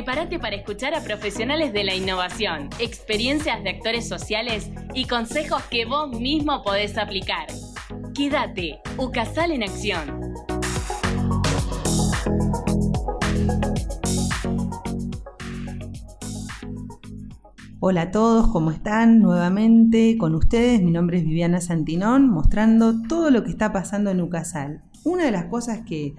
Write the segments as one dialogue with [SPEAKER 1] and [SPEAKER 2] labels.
[SPEAKER 1] Prepárate para escuchar a profesionales de la innovación, experiencias de actores sociales y consejos que vos mismo podés aplicar. Quédate, UCASAL en acción.
[SPEAKER 2] Hola a todos, ¿cómo están? Nuevamente con ustedes, mi nombre es Viviana Santinón, mostrando todo lo que está pasando en UCASAL. Una de las cosas que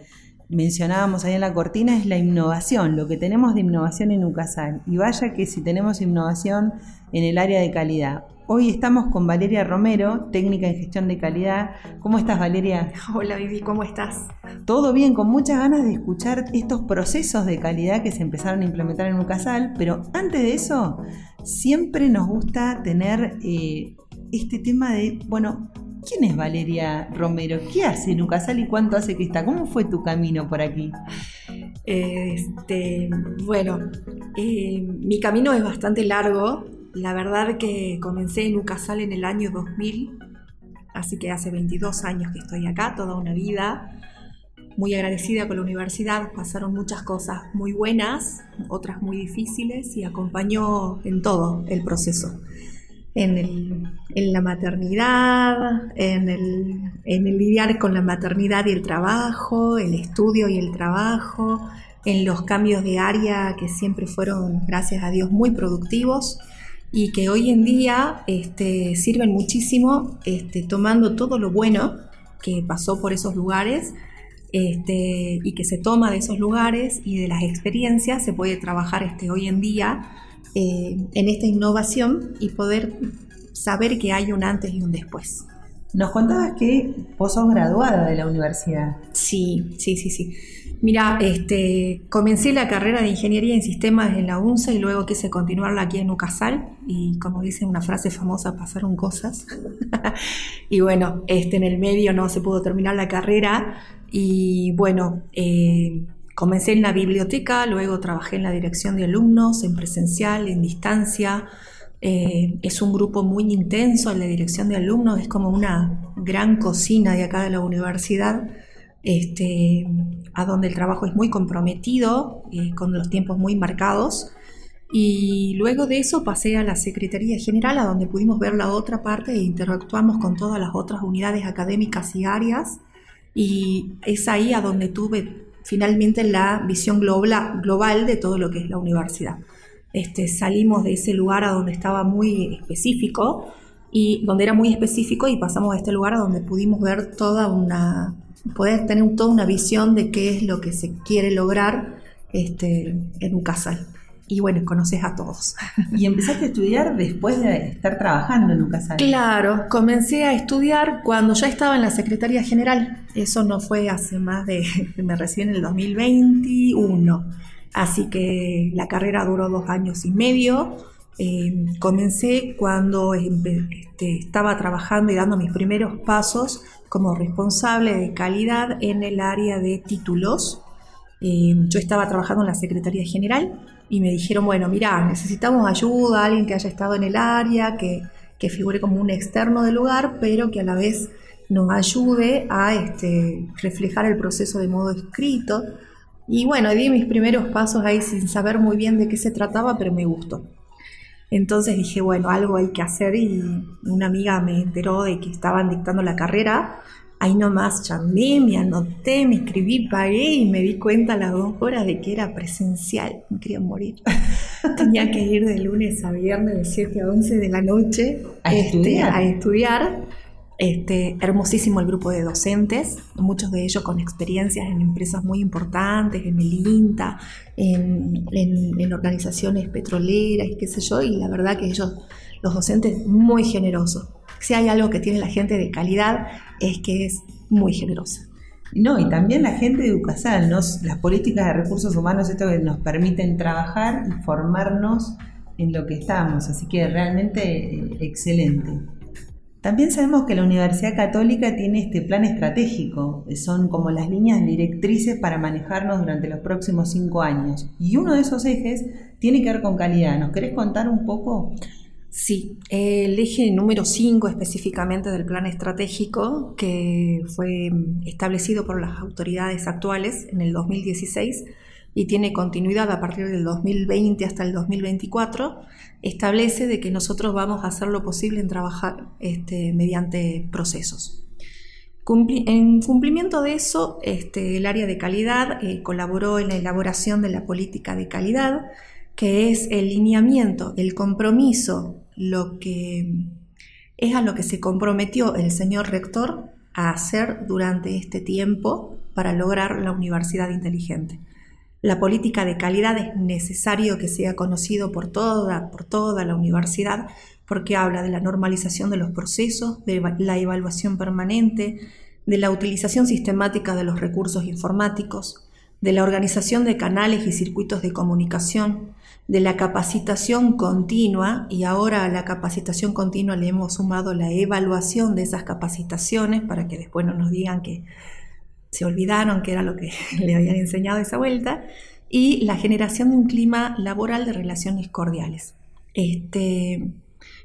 [SPEAKER 2] mencionábamos ahí en la cortina es la innovación, lo que tenemos de innovación en UCASAL. Y vaya que si tenemos innovación en el área de calidad. Hoy estamos con Valeria Romero, técnica en gestión de calidad. ¿Cómo estás, Valeria?
[SPEAKER 3] Hola, Vivi, ¿cómo estás?
[SPEAKER 2] Todo bien, con muchas ganas de escuchar estos procesos de calidad que se empezaron a implementar en UCASAL, pero antes de eso, siempre nos gusta tener eh, este tema de, bueno, ¿Quién es Valeria Romero? ¿Qué hace en Ucasal y cuánto hace que está? ¿Cómo fue tu camino por aquí?
[SPEAKER 3] Este, bueno, eh, mi camino es bastante largo. La verdad que comencé en Ucasal en el año 2000, así que hace 22 años que estoy acá, toda una vida. Muy agradecida con la universidad, pasaron muchas cosas muy buenas, otras muy difíciles y acompañó en todo el proceso en, el, en la maternidad, en el, en el lidiar con la maternidad y el trabajo, el estudio y el trabajo, en los cambios de área que siempre fueron, gracias a Dios, muy productivos y que hoy en día este, sirven muchísimo este, tomando todo lo bueno que pasó por esos lugares este, y que se toma de esos lugares y de las experiencias se puede trabajar este, hoy en día eh, en esta innovación y poder saber que hay un antes y un después.
[SPEAKER 2] Nos contabas que vos sos graduada de la universidad.
[SPEAKER 3] Sí, sí, sí, sí. Mira, este, comencé la carrera de Ingeniería en Sistemas en la UNSA y luego quise continuarla aquí en UCASAL y como dice una frase famosa, pasaron cosas. y bueno, este, en el medio no se pudo terminar la carrera y bueno, eh, Comencé en la biblioteca, luego trabajé en la dirección de alumnos, en presencial, en distancia. Eh, es un grupo muy intenso en la dirección de alumnos, es como una gran cocina de acá de la universidad, este, a donde el trabajo es muy comprometido, eh, con los tiempos muy marcados. Y luego de eso pasé a la Secretaría General, a donde pudimos ver la otra parte e interactuamos con todas las otras unidades académicas y áreas. Y es ahí a donde tuve finalmente la visión global, de todo lo que es la universidad. Este, salimos de ese lugar a donde estaba muy específico y donde era muy específico y pasamos a este lugar a donde pudimos ver toda una, poder tener toda una visión de qué es lo que se quiere lograr este, en un casal y bueno, conoces a todos.
[SPEAKER 2] ¿Y empezaste a estudiar después de estar trabajando en un casal?
[SPEAKER 3] Claro, comencé a estudiar cuando ya estaba en la Secretaría General. Eso no fue hace más de, me recibí en el 2021. Así que la carrera duró dos años y medio. Eh, comencé cuando este, estaba trabajando y dando mis primeros pasos como responsable de calidad en el área de títulos. Eh, yo estaba trabajando en la Secretaría General y me dijeron, bueno, mira, necesitamos ayuda, alguien que haya estado en el área, que, que figure como un externo del lugar, pero que a la vez nos ayude a este, reflejar el proceso de modo escrito. Y bueno, di mis primeros pasos ahí sin saber muy bien de qué se trataba, pero me gustó. Entonces dije, bueno, algo hay que hacer y una amiga me enteró de que estaban dictando la carrera Ahí nomás llamé, me anoté, me escribí, pagué y me di cuenta a las dos horas de que era presencial. Me quería morir. Tenía que ir de lunes a viernes de 7 a 11 de la noche
[SPEAKER 2] a este, estudiar.
[SPEAKER 3] A estudiar. Este, hermosísimo el grupo de docentes, muchos de ellos con experiencias en empresas muy importantes, en el INTA, en, en organizaciones petroleras y qué sé yo, y la verdad que ellos, los docentes, muy generosos si hay algo que tiene la gente de calidad es que es muy generosa.
[SPEAKER 2] No, y también la gente de UCASAL, las políticas de recursos humanos, esto que nos permiten trabajar y formarnos en lo que estamos, así que realmente eh, excelente. También sabemos que la Universidad Católica tiene este plan estratégico, son como las líneas directrices para manejarnos durante los próximos cinco años. Y uno de esos ejes tiene que ver con calidad. ¿Nos querés contar un poco?
[SPEAKER 3] Sí, el eje número 5 específicamente del plan estratégico que fue establecido por las autoridades actuales en el 2016 y tiene continuidad a partir del 2020 hasta el 2024, establece de que nosotros vamos a hacer lo posible en trabajar este, mediante procesos. en cumplimiento de eso, este, el área de calidad eh, colaboró en la elaboración de la política de calidad, que es el lineamiento, el compromiso, lo que es a lo que se comprometió el señor rector a hacer durante este tiempo para lograr la universidad inteligente. La política de calidad es necesario que sea conocido por toda, por toda la universidad porque habla de la normalización de los procesos, de la evaluación permanente, de la utilización sistemática de los recursos informáticos, de la organización de canales y circuitos de comunicación, de la capacitación continua y ahora a la capacitación continua le hemos sumado la evaluación de esas capacitaciones para que después no nos digan que se olvidaron que era lo que le habían enseñado esa vuelta y la generación de un clima laboral de relaciones cordiales. Este,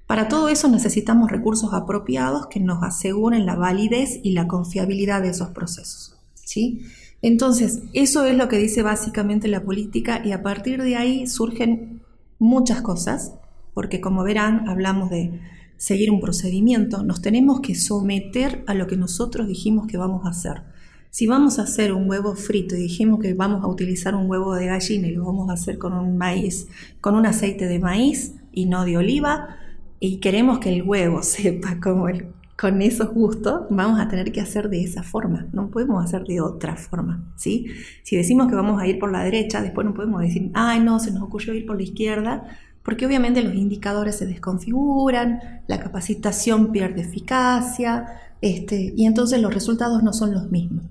[SPEAKER 3] para todo eso necesitamos recursos apropiados que nos aseguren la validez y la confiabilidad de esos procesos. ¿sí? Entonces, eso es lo que dice básicamente la política y a partir de ahí surgen muchas cosas, porque como verán, hablamos de seguir un procedimiento, nos tenemos que someter a lo que nosotros dijimos que vamos a hacer. Si vamos a hacer un huevo frito y dijimos que vamos a utilizar un huevo de gallina y lo vamos a hacer con un maíz, con un aceite de maíz y no de oliva, y queremos que el huevo sepa como el con esos gustos, vamos a tener que hacer de esa forma, no podemos hacer de otra forma, ¿sí? Si decimos que vamos a ir por la derecha, después no podemos decir, ay, no, se nos ocurrió ir por la izquierda, porque obviamente los indicadores se desconfiguran, la capacitación pierde eficacia, este, y entonces los resultados no son los mismos.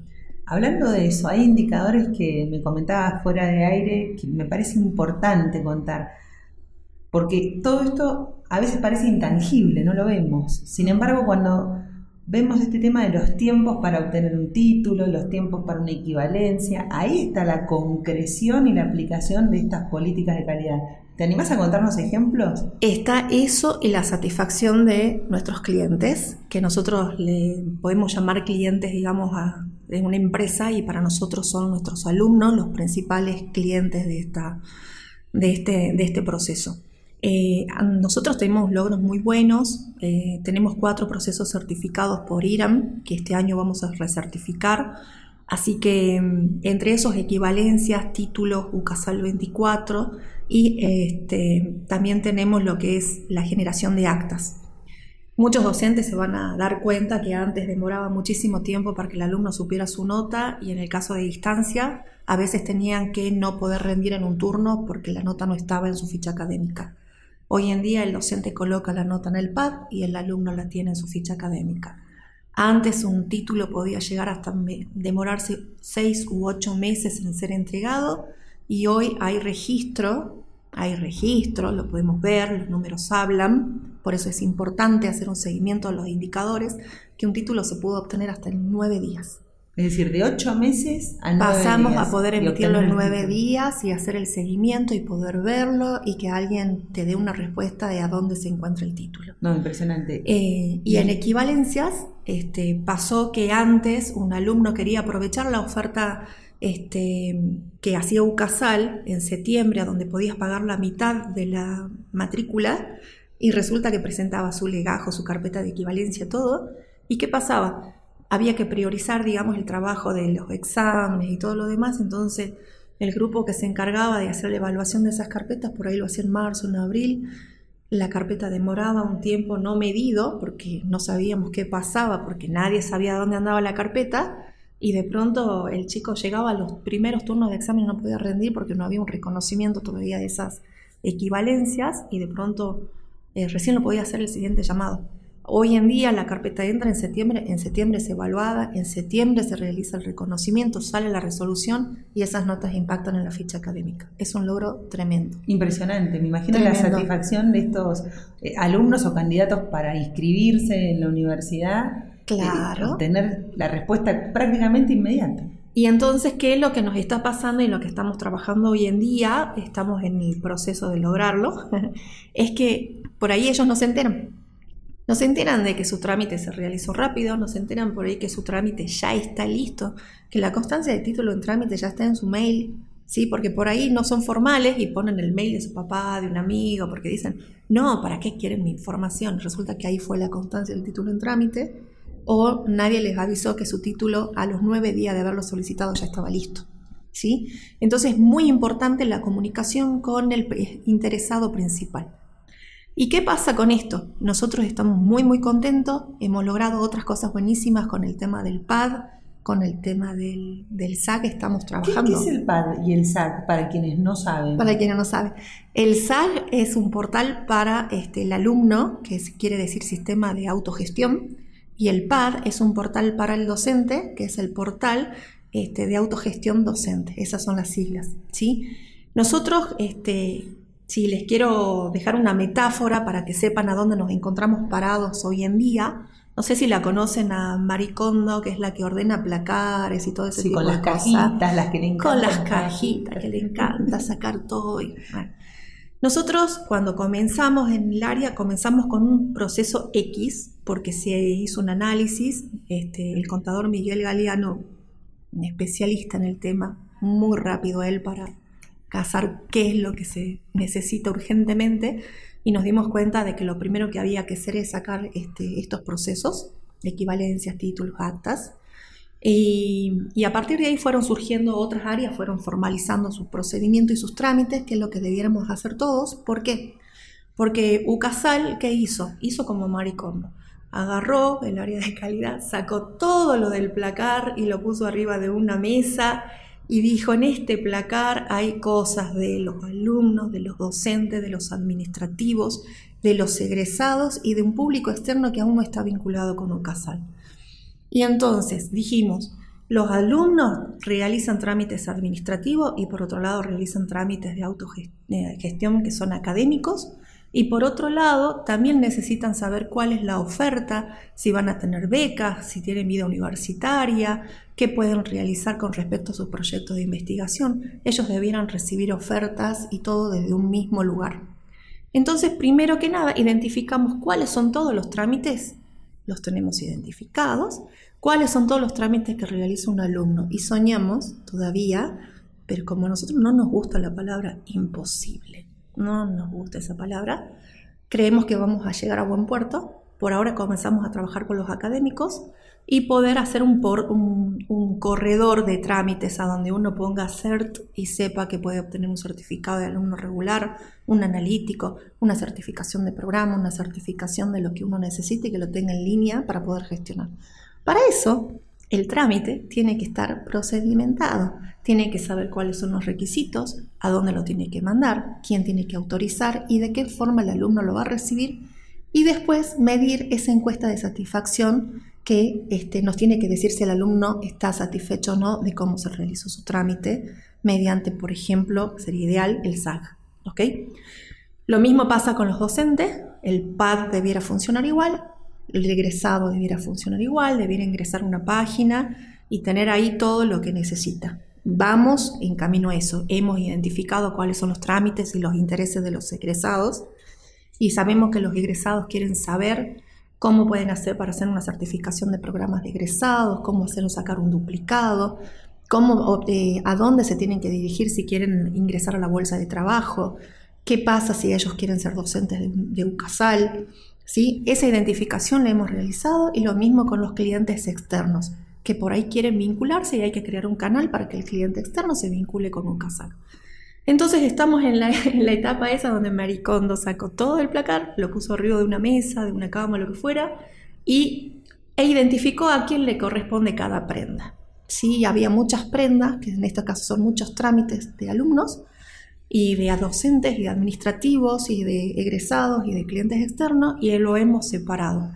[SPEAKER 2] Hablando de eso, hay indicadores que me comentaba fuera de aire que me parece importante contar porque todo esto a veces parece intangible, no lo vemos. Sin embargo, cuando vemos este tema de los tiempos para obtener un título, los tiempos para una equivalencia, ahí está la concreción y la aplicación de estas políticas de calidad. ¿Te animas a contarnos ejemplos?
[SPEAKER 3] Está eso y la satisfacción de nuestros clientes, que nosotros le podemos llamar clientes, digamos, a, de una empresa y para nosotros son nuestros alumnos los principales clientes de, esta, de, este, de este proceso. Eh, nosotros tenemos logros muy buenos, eh, tenemos cuatro procesos certificados por IRAM, que este año vamos a recertificar, así que mm, entre esos equivalencias, títulos UCASAL 24 y este, también tenemos lo que es la generación de actas. Muchos docentes se van a dar cuenta que antes demoraba muchísimo tiempo para que el alumno supiera su nota y en el caso de distancia a veces tenían que no poder rendir en un turno porque la nota no estaba en su ficha académica. Hoy en día el docente coloca la nota en el pad y el alumno la tiene en su ficha académica. Antes un título podía llegar hasta demorarse seis u ocho meses en ser entregado y hoy hay registro, hay registro, lo podemos ver, los números hablan, por eso es importante hacer un seguimiento de los indicadores, que un título se pudo obtener hasta en nueve días.
[SPEAKER 2] Es decir, de ocho meses
[SPEAKER 3] a nueve Pasamos a poder emitirlo en nueve días y hacer el seguimiento y poder verlo y que alguien te dé una respuesta de a dónde se encuentra el título.
[SPEAKER 2] No, impresionante.
[SPEAKER 3] Eh, y en equivalencias este, pasó que antes un alumno quería aprovechar la oferta este, que hacía UCASAL en septiembre, a donde podías pagar la mitad de la matrícula, y resulta que presentaba su legajo, su carpeta de equivalencia, todo. ¿Y qué pasaba? Había que priorizar, digamos, el trabajo de los exámenes y todo lo demás, entonces el grupo que se encargaba de hacer la evaluación de esas carpetas, por ahí lo hacía en marzo, en abril, la carpeta demoraba un tiempo no medido, porque no sabíamos qué pasaba, porque nadie sabía dónde andaba la carpeta, y de pronto el chico llegaba a los primeros turnos de examen y no podía rendir porque no había un reconocimiento todavía de esas equivalencias, y de pronto eh, recién lo podía hacer el siguiente llamado. Hoy en día la carpeta entra en septiembre, en septiembre es evaluada, en septiembre se realiza el reconocimiento, sale la resolución y esas notas impactan en la ficha académica. Es un logro tremendo.
[SPEAKER 2] Impresionante, me imagino la satisfacción de estos eh, alumnos o candidatos para inscribirse en la universidad.
[SPEAKER 3] Claro.
[SPEAKER 2] tener la respuesta prácticamente inmediata.
[SPEAKER 3] Y entonces, ¿qué es lo que nos está pasando y lo que estamos trabajando hoy en día? Estamos en el proceso de lograrlo. es que por ahí ellos no se enteran no se enteran de que su trámite se realizó rápido, no se enteran por ahí que su trámite ya está listo, que la constancia de título en trámite ya está en su mail ¿sí? Porque por ahí no son formales y ponen el mail de su papá, de un amigo, porque dicen, no, ¿para qué quieren mi información? Resulta que ahí fue la constancia del título en trámite o nadie les avisó que su título a los nueve días de haberlo solicitado ya estaba listo. ¿sí? Entonces es muy importante la comunicación con el interesado principal. ¿Y qué pasa con esto? Nosotros estamos muy muy contentos, hemos logrado otras cosas buenísimas con el tema del PAD, con el tema del, del SAC estamos trabajando.
[SPEAKER 2] ¿Qué, es el PAD y el SAC para quienes no saben?
[SPEAKER 3] Para quienes no saben. El SAC es un portal para este, el alumno, que quiere decir sistema de autogestión, y el PAD es un portal para el docente, que es el portal este, de autogestión docente. Esas son las siglas. ¿sí? Nosotros, este, si les quiero dejar una metáfora para que sepan a dónde nos encontramos parados hoy en día, no sé si la conocen a Maricondo, que es la que ordena placares y todo ese tipo
[SPEAKER 2] con
[SPEAKER 3] de
[SPEAKER 2] las
[SPEAKER 3] cosas.
[SPEAKER 2] cajitas, las que le
[SPEAKER 3] Con las
[SPEAKER 2] encantan.
[SPEAKER 3] cajitas, que le encanta sacar todo. y- bueno. Nosotros cuando comenzamos en el área, comenzamos con un proceso X, porque se hizo un análisis, este, el contador Miguel Galeano, un especialista en el tema, muy rápido él para cazar qué es lo que se necesita urgentemente, y nos dimos cuenta de que lo primero que había que hacer es sacar este, estos procesos, equivalencias, títulos, actas, y, a partir de ahí fueron surgiendo otras áreas, fueron formalizando su procedimiento y sus trámites, que es lo que debiéramos hacer todos. ¿Por qué? Porque Ucasal, ¿qué hizo? Hizo como Maricondo. Agarró el área de calidad, sacó todo lo del placar y lo puso arriba de una mesa y dijo, en este placar hay cosas de los alumnos, de los docentes, de los administrativos, de los egresados y de un público externo que aún no está vinculado con Ucasal. Y entonces dijimos, los alumnos realizan trámites administrativos y por otro lado realizan trámites de autogestión que son académicos y por otro lado también necesitan saber cuál es la oferta, si van a tener becas, si tienen vida universitaria, qué pueden realizar con respecto a sus proyectos de investigación. Ellos debieran recibir ofertas y todo desde un mismo lugar. Entonces, primero que nada, identificamos cuáles son todos los trámites, los tenemos identificados, cuáles son todos los trámites que realiza un alumno y soñamos todavía, pero como a nosotros no nos gusta la palabra imposible, no nos gusta esa palabra, creemos que vamos a llegar a buen puerto. Por ahora comenzamos a trabajar con los académicos y poder hacer un, un, corredor de trámites a donde uno ponga CERT y sepa que puede obtener un certificado de alumno regular, un analítico, una certificación de programa, una certificación de lo que uno necesite y que lo tenga en línea para poder gestionar. Para eso, el trámite tiene que estar procedimentado, tiene que saber cuáles son los requisitos, a dónde lo tiene que mandar, quién tiene que autorizar y de qué forma el alumno lo va a recibir y después medir esa encuesta de satisfacción que este, nos tiene que decir si el alumno está satisfecho o no de cómo se realizó su trámite mediante, por ejemplo, sería ideal el SAG. ¿ok? Lo mismo pasa con los docentes, el PAD debiera funcionar igual, el egresado debiera funcionar igual, debiera ingresar una página y tener ahí todo lo que necesita. Vamos en camino a eso. Hemos identificado cuáles son los trámites y los intereses de los egresados y sabemos que los egresados quieren saber cómo pueden hacer para hacer una certificación de programas de egresados, cómo hacer sacar un duplicado, cómo, eh, a dónde se tienen que dirigir si quieren ingresar a la bolsa de trabajo, qué pasa si ellos quieren ser docentes de, de UCASAL. ¿Sí? Esa identificación la hemos realizado y lo mismo con los clientes externos, que por ahí quieren vincularse y hay que crear un canal para que el cliente externo se vincule con UCASAL. Entonces estamos en la, en la, etapa esa donde Maricondo sacó todo el placar, lo puso arriba de una mesa, de una cama, lo que fuera, y, e identificó a quién le corresponde cada prenda. Sí, había muchas prendas, que en este caso son muchos trámites de alumnos, y de docentes, y de administrativos, y de egresados, y de clientes externos, y lo hemos separado.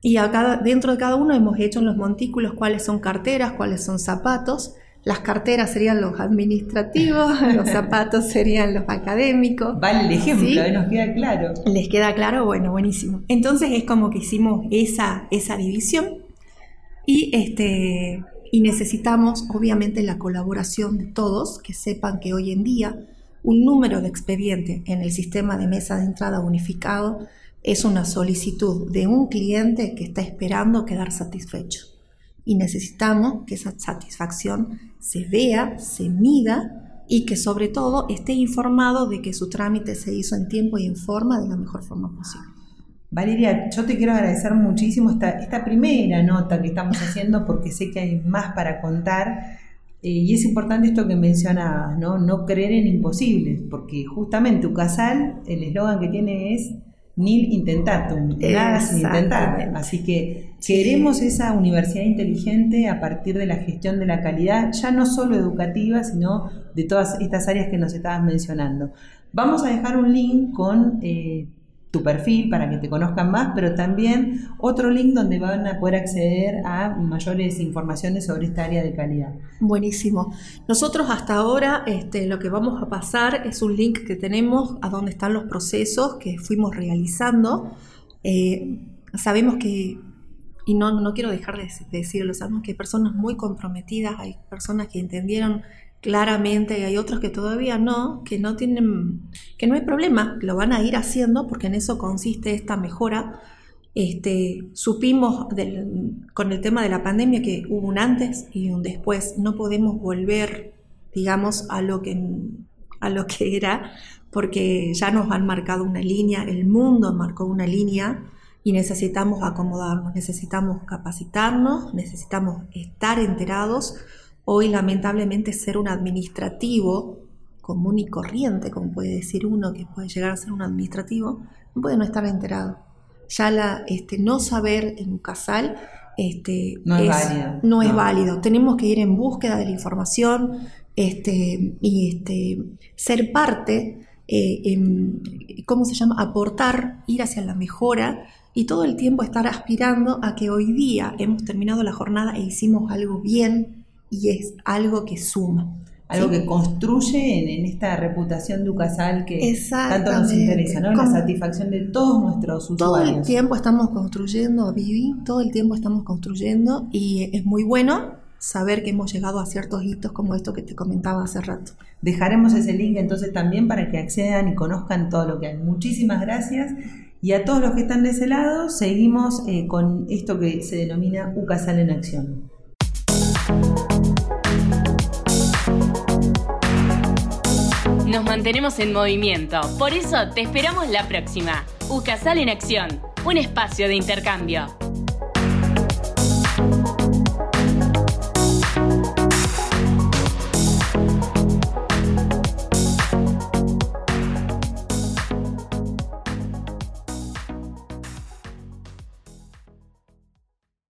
[SPEAKER 3] Y a cada, dentro de cada uno hemos hecho en los montículos cuáles son carteras, cuáles son zapatos, las carteras serían los administrativos, los zapatos serían los académicos.
[SPEAKER 2] Vale el ejemplo, ¿sí? ¿eh? nos queda claro.
[SPEAKER 3] ¿Les queda claro? Bueno, buenísimo. Entonces es como que hicimos esa, esa división y, este, y necesitamos obviamente la colaboración de todos, que sepan que hoy en día un número de expediente en el sistema de mesa de entrada unificado es una solicitud de un cliente que está esperando quedar satisfecho y necesitamos que esa satisfacción se vea, se mida y que sobre todo esté informado de que su trámite se hizo en tiempo y en forma de la mejor forma posible.
[SPEAKER 2] Valeria, yo te quiero agradecer muchísimo esta, esta primera nota que estamos haciendo porque sé que hay más para contar. Eh, y es importante esto que mencionabas, ¿no? No creer en imposibles, porque justamente UCASAL, el eslogan que tiene es nil intentatum, nada sin intentar. Así que queremos esa universidad inteligente a partir de la gestión de la calidad, ya no solo educativa, sino de todas estas áreas que nos estabas mencionando. Vamos a dejar un link con eh, tu perfil para que te conozcan más, pero también otro link donde van a poder acceder a mayores informaciones sobre esta área de calidad.
[SPEAKER 3] Buenísimo. Nosotros hasta ahora este, lo que vamos a pasar es un link que tenemos a donde están los procesos que fuimos realizando. Eh, sabemos que, y no, no quiero dejar de, decirlo, sabemos que hay personas muy comprometidas, hay personas que entendieron claramente, hay otros que todavía no, que no tienen, que no hay problema, lo van a ir haciendo porque en eso consiste esta mejora. Este, supimos con el tema de la pandemia que hubo un antes y un después, no podemos volver, digamos, a lo que, a lo que era, porque ya nos han marcado una línea, el mundo marcó una línea y necesitamos acomodarnos, necesitamos capacitarnos, necesitamos estar enterados Hoy lamentablemente ser un administrativo común y corriente, como puede decir uno que puede llegar a ser un administrativo, puede no estar enterado. Ya la, este, no saber en un casal este,
[SPEAKER 2] no es, válido.
[SPEAKER 3] No, es válido. Tenemos que ir en búsqueda de la información este, y este, ser parte, eh, ¿cómo se llama? Aportar, ir hacia la mejora y todo el tiempo estar aspirando a que hoy día hemos terminado la jornada e hicimos algo bien, y es algo que suma.
[SPEAKER 2] Algo que construye en, esta reputación de UCASAL que tanto nos interesa, ¿no? La satisfacción de todos nuestros usuarios.
[SPEAKER 3] Todo el tiempo estamos construyendo, Vivi, todo el tiempo estamos construyendo y es muy bueno saber que hemos llegado a ciertos hitos como esto que te comentaba hace rato.
[SPEAKER 2] Dejaremos ese link entonces también para que accedan y conozcan todo lo que hay. Muchísimas gracias. Y a todos los que están de ese lado, seguimos eh, con esto que se denomina UCASAL en acción.
[SPEAKER 1] Nos mantenemos en movimiento, por eso te esperamos la próxima. UCASAL en Acción, un espacio de intercambio.